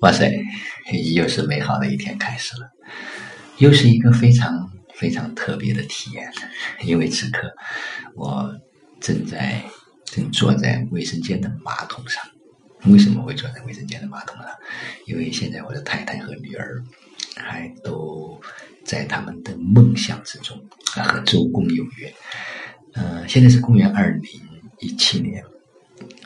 哇塞，又是美好的一天开始了，又是一个非常非常特别的体验。因为此刻我正在正坐在卫生间的马桶上。为什么会坐在卫生间的马桶上？因为现在我的太太和女儿还都在他们的梦想之中，和周公有约。嗯，现在是公元二零一七年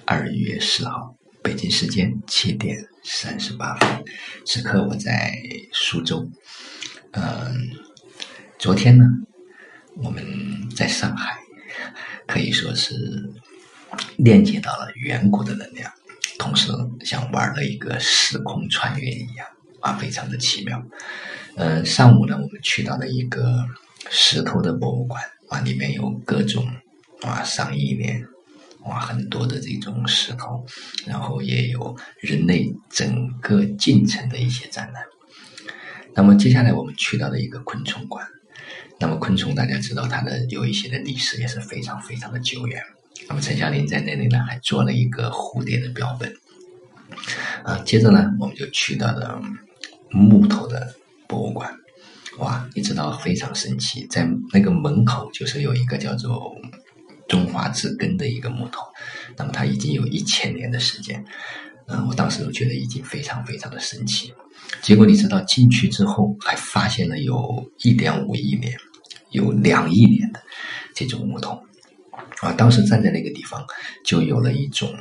二月四号。北京时间七点三十八分，此刻我在苏州。嗯，昨天呢，我们在上海，可以说是链接到了远古的能量，同时像玩了一个时空穿越一样啊，非常的奇妙。嗯，上午呢，我们去到了一个石头的博物馆啊，里面有各种啊上亿年。哇，很多的这种石头，然后也有人类整个进程的一些展览。那么接下来我们去到了一个昆虫馆。那么昆虫大家知道它的有一些的历史也是非常非常的久远。那么陈夏林在那里呢还做了一个蝴蝶的标本。啊，接着呢我们就去到了木头的博物馆。哇，你知道非常神奇，在那个门口就是有一个叫做。中华之根的一个木头，那么它已经有一千年的时间，嗯，我当时都觉得已经非常非常的神奇。结果你知道进去之后，还发现了有一点五亿年、有两亿年的这种木头，啊，当时站在那个地方，就有了一种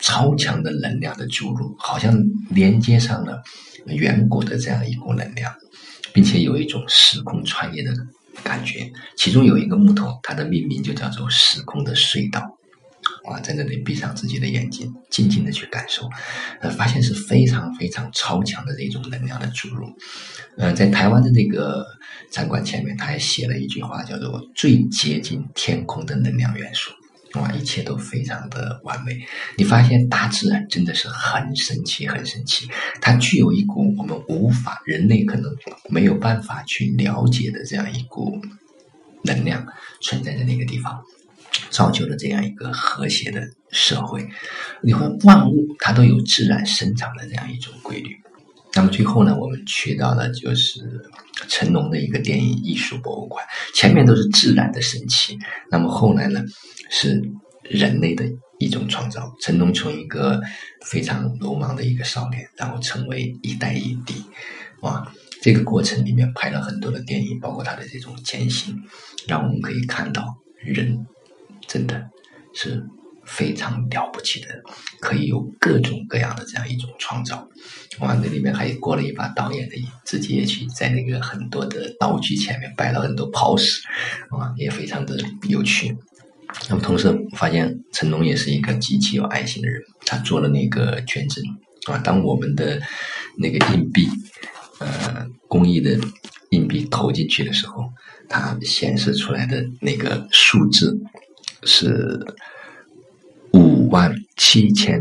超强的能量的注入，好像连接上了远古的这样一股能量，并且有一种时空穿越的。感觉其中有一个木头，它的命名就叫做“时空的隧道”。啊，在那里闭上自己的眼睛，静静的去感受，呃，发现是非常非常超强的这种能量的注入。呃，在台湾的这个展馆前面，他还写了一句话，叫做“最接近天空的能量元素”。哇，一切都非常的完美。你发现大自然真的是很神奇，很神奇。它具有一股我们无法人类可能没有办法去了解的这样一股能量存在在那个地方，造就了这样一个和谐的社会。你会，万物它都有自然生长的这样一种规律。那么最后呢，我们去到了就是成龙的一个电影艺术博物馆，前面都是自然的神奇，那么后来呢是人类的一种创造。成龙从一个非常鲁莽的一个少年，然后成为一代影帝，哇！这个过程里面拍了很多的电影，包括他的这种艰辛，让我们可以看到人真的是。非常了不起的，可以有各种各样的这样一种创造。哇，那里面还过了一把导演的瘾，自己也去在那个很多的道具前面摆了很多 pose，啊，也非常的有趣。那么同时发现成龙也是一个极其有爱心的人，他做了那个捐赠啊，当我们的那个硬币，呃，公益的硬币投进去的时候，它显示出来的那个数字是。万七千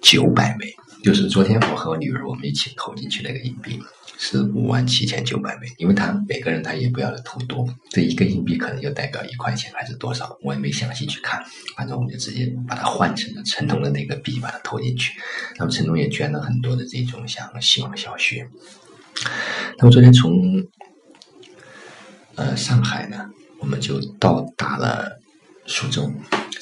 九百枚，就是昨天我和我女儿我们一起投进去那个硬币，是五万七千九百枚。因为他每个人他也不要投多，这一个硬币可能就代表一块钱还是多少，我也没详细去看。反正我们就直接把它换成了陈龙的那个币，把它投进去。那么陈龙也捐了很多的这种像希望小学。那么昨天从呃上海呢，我们就到达了苏州。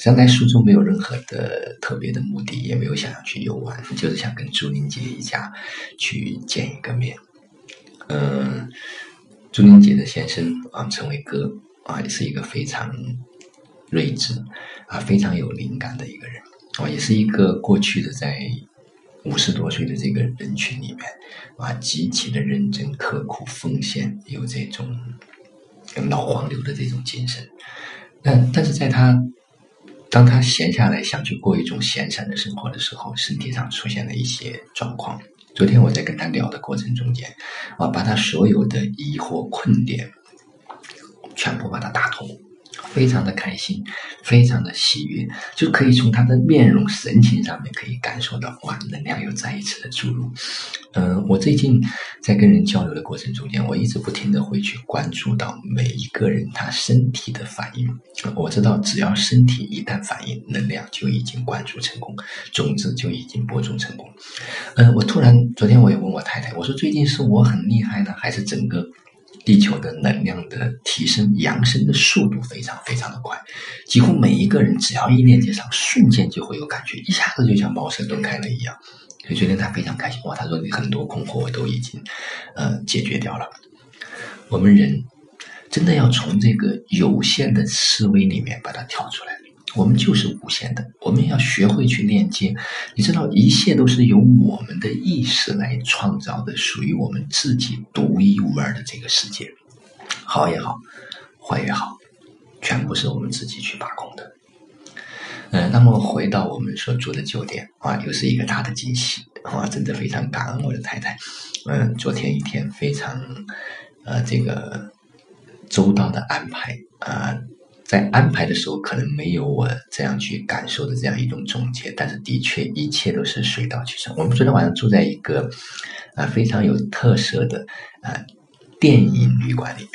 刚才苏州没有任何的特别的目的，也没有想要去游玩，就是想跟朱玲姐一家去见一个面。嗯，朱玲姐的先生啊，陈伟哥啊，也是一个非常睿智啊，非常有灵感的一个人啊，也是一个过去的在五十多岁的这个人群里面啊，极其的认真、刻苦、奉献，有这种老黄牛的这种精神。但但是在他当他闲下来想去过一种闲散的生活的时候，身体上出现了一些状况。昨天我在跟他聊的过程中间，我把他所有的疑惑困点全部把它打通，非常的开心，非常的喜悦，就可以从他的面容神情上面可以感受到，哇，能量又再一次的注入。嗯，我最近在跟人交流的过程中间，我一直不停的会去关注到每一个人他身体的反应。我知道，只要身体一旦反应，能量就已经灌注成功，种子就已经播种成功。嗯，我突然昨天我也问我太太，我说最近是我很厉害呢，还是整个？地球的能量的提升、扬升的速度非常非常的快，几乎每一个人只要一链接上，瞬间就会有感觉，一下子就像茅塞顿开了一样。所以昨天他非常开心哇，他说你很多困惑我都已经呃解决掉了。我们人真的要从这个有限的思维里面把它跳出来。我们就是无限的，我们要学会去链接。你知道，一切都是由我们的意识来创造的，属于我们自己独一无二的这个世界。好也好，坏也好，全部是我们自己去把控的。嗯，那么回到我们所住的酒店啊，又是一个大的惊喜啊！真的非常感恩我的太太。嗯，昨天一天非常呃这个周到的安排啊。在安排的时候，可能没有我这样去感受的这样一种总结，但是的确一切都是水到渠成。我们昨天晚上住在一个啊非常有特色的啊电影旅馆里面，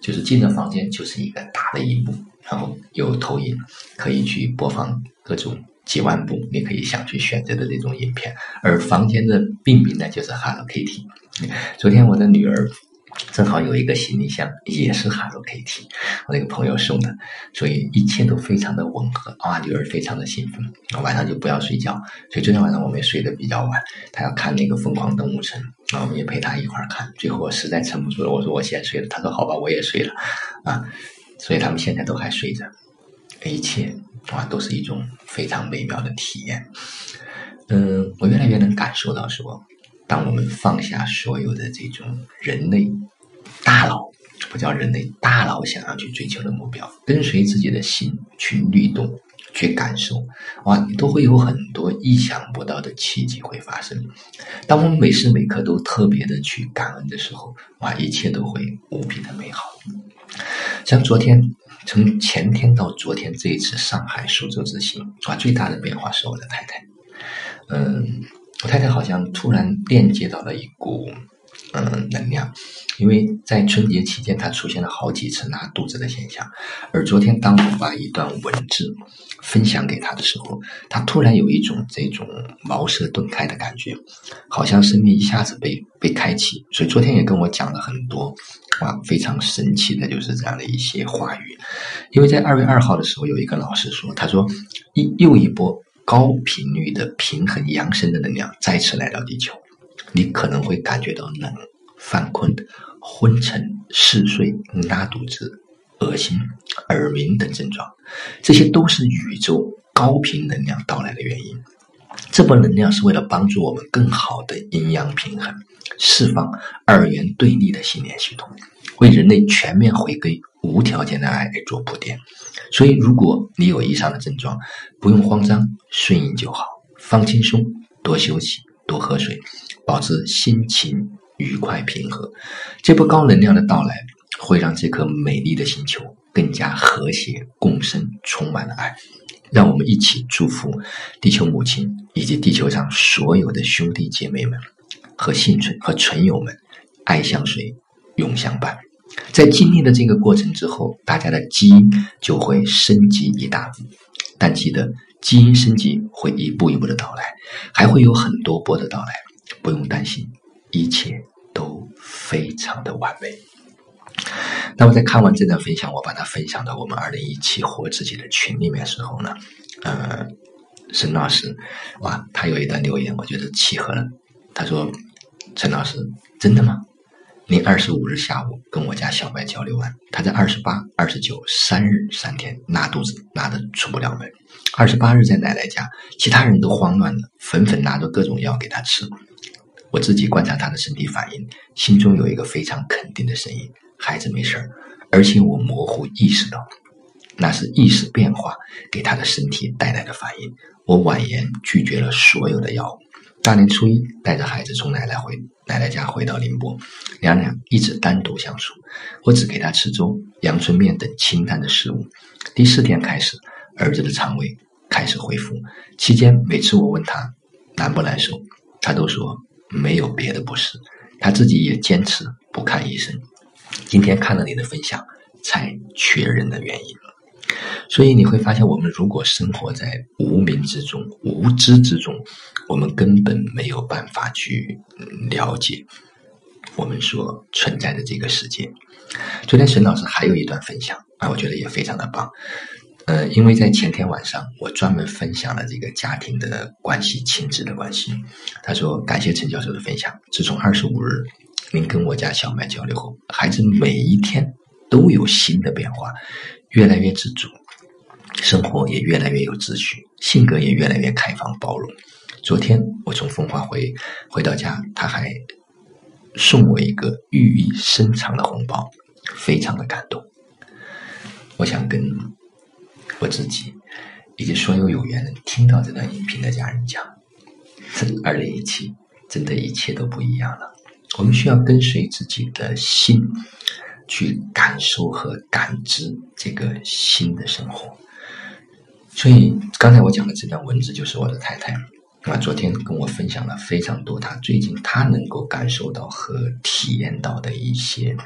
就是进了房间就是一个大的荧幕，然后有投影，可以去播放各种几万部你可以想去选择的这种影片，而房间的命名呢就是 Hello Kitty。昨天我的女儿。正好有一个行李箱，也是 Hello Kitty，我那个朋友送的，所以一切都非常的吻合。啊，女儿非常的兴奋，晚上就不要睡觉，所以昨天晚上我们也睡得比较晚。她要看那个《疯狂动物城》，啊，我们也陪她一块儿看。最后我实在撑不住了，我说我先睡了。她说好吧，我也睡了。啊，所以他们现在都还睡着，一切啊都是一种非常美妙的体验。嗯，我越来越能感受到说。当我们放下所有的这种人类大佬，不叫人类大佬想要去追求的目标，跟随自己的心去律动、去感受，哇，你都会有很多意想不到的奇迹会发生。当我们每时每刻都特别的去感恩的时候，哇，一切都会无比的美好。像昨天，从前天到昨天这一次上海、苏州之行，哇，最大的变化是我的太太，嗯。我太太好像突然链接到了一股嗯能量，因为在春节期间，她出现了好几次拉肚子的现象。而昨天，当我把一段文字分享给她的时候，她突然有一种这种茅塞顿开的感觉，好像生命一下子被被开启。所以昨天也跟我讲了很多啊，非常神奇的，就是这样的一些话语。因为在二月二号的时候，有一个老师说，他说一又一波。高频率的平衡扬升的能量再次来到地球，你可能会感觉到冷、犯困、昏沉、嗜睡、拉肚子、恶心、耳鸣等症状，这些都是宇宙高频能量到来的原因。这波能量是为了帮助我们更好的阴阳平衡，释放二元对立的信念系统，为人类全面回归无条件的爱给做铺垫。所以，如果你有以上的症状，不用慌张，顺应就好，放轻松，多休息，多喝水，保持心情愉快平和。这波高能量的到来，会让这颗美丽的星球更加和谐共生，充满了爱。让我们一起祝福地球母亲以及地球上所有的兄弟姐妹们和幸存和存友们，爱相随，永相伴。在经历了这个过程之后，大家的基因就会升级一大步。但记得，基因升级会一步一步的到来，还会有很多波的到来，不用担心，一切都非常的完美。那我在看完这段分享，我把它分享到我们二零一七活自己的群里面时候呢，呃，沈老师，哇，他有一段留言，我觉得契合了。他说：“陈老师，真的吗？”您二十五日下午跟我家小白交流完，他在二十八、二十九三日三天拉肚子，拉的出不了门。二十八日在奶奶家，其他人都慌乱了，纷纷拿着各种药给他吃。我自己观察他的身体反应，心中有一个非常肯定的声音：孩子没事儿。而且我模糊意识到，那是意识变化给他的身体带来的反应。我婉言拒绝了所有的药物。大年初一，带着孩子从奶奶回奶奶家回到宁波，娘俩一直单独相处，我只给他吃粥、阳春面等清淡的食物。第四天开始，儿子的肠胃开始恢复，期间每次我问他难不难受，他都说没有别的不适，他自己也坚持不看医生。今天看了你的分享，才确认的原因。所以你会发现，我们如果生活在无名之中、无知之中，我们根本没有办法去了解我们所存在的这个世界。昨天沈老师还有一段分享啊，我觉得也非常的棒。呃，因为在前天晚上，我专门分享了这个家庭的关系、亲子的关系。他说：“感谢陈教授的分享。自从二十五日您跟我家小麦交流后，孩子每一天都有新的变化，越来越自主。”生活也越来越有秩序，性格也越来越开放包容。昨天我从风华回回到家，他还送我一个寓意深长的红包，非常的感动。我想跟我自己以及所有有缘人听到这段音频的家人讲：，这二零一七真的一切都不一样了。我们需要跟随自己的心，去感受和感知这个新的生活。所以刚才我讲的这段文字就是我的太太啊，昨天跟我分享了非常多她最近她能够感受到和体验到的一些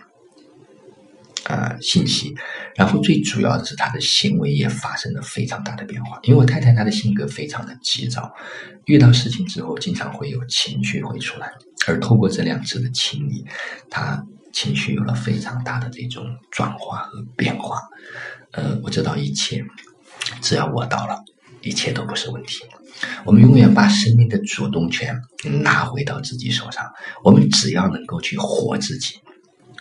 啊信息，然后最主要的是她的行为也发生了非常大的变化。因为我太太她的性格非常的急躁，遇到事情之后经常会有情绪会出来，而透过这两次的清理，她情绪有了非常大的这种转化和变化。呃，我知道一切。只要我到了，一切都不是问题。我们永远把生命的主动权拿回到自己手上。我们只要能够去活自己，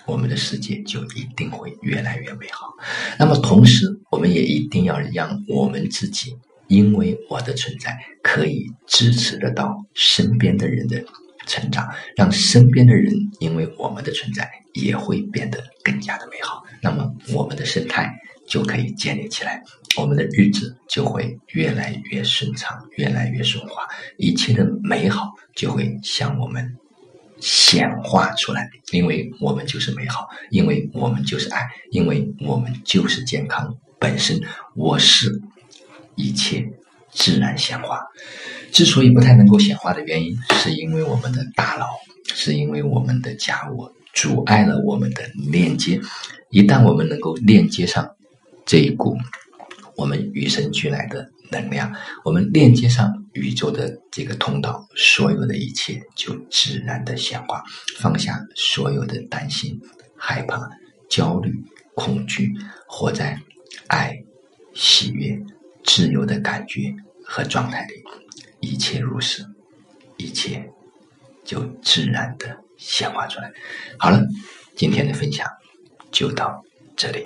我们的世界就一定会越来越美好。那么，同时我们也一定要让我们自己，因为我的存在，可以支持得到身边的人的成长，让身边的人因为我们的存在，也会变得更加的美好。那么，我们的生态。就可以建立起来，我们的日子就会越来越顺畅，越来越顺滑，一切的美好就会向我们显化出来。因为我们就是美好，因为我们就是爱，因为我们就是健康本身。我是一切自然显化。之所以不太能够显化的原因，是因为我们的大脑，是因为我们的假我阻碍了我们的链接。一旦我们能够链接上。这一股我们与生俱来的能量，我们链接上宇宙的这个通道，所有的一切就自然的显化，放下所有的担心、害怕、焦虑、恐惧，活在爱、喜悦、自由的感觉和状态里，一切如是，一切就自然的显化出来。好了，今天的分享就到这里。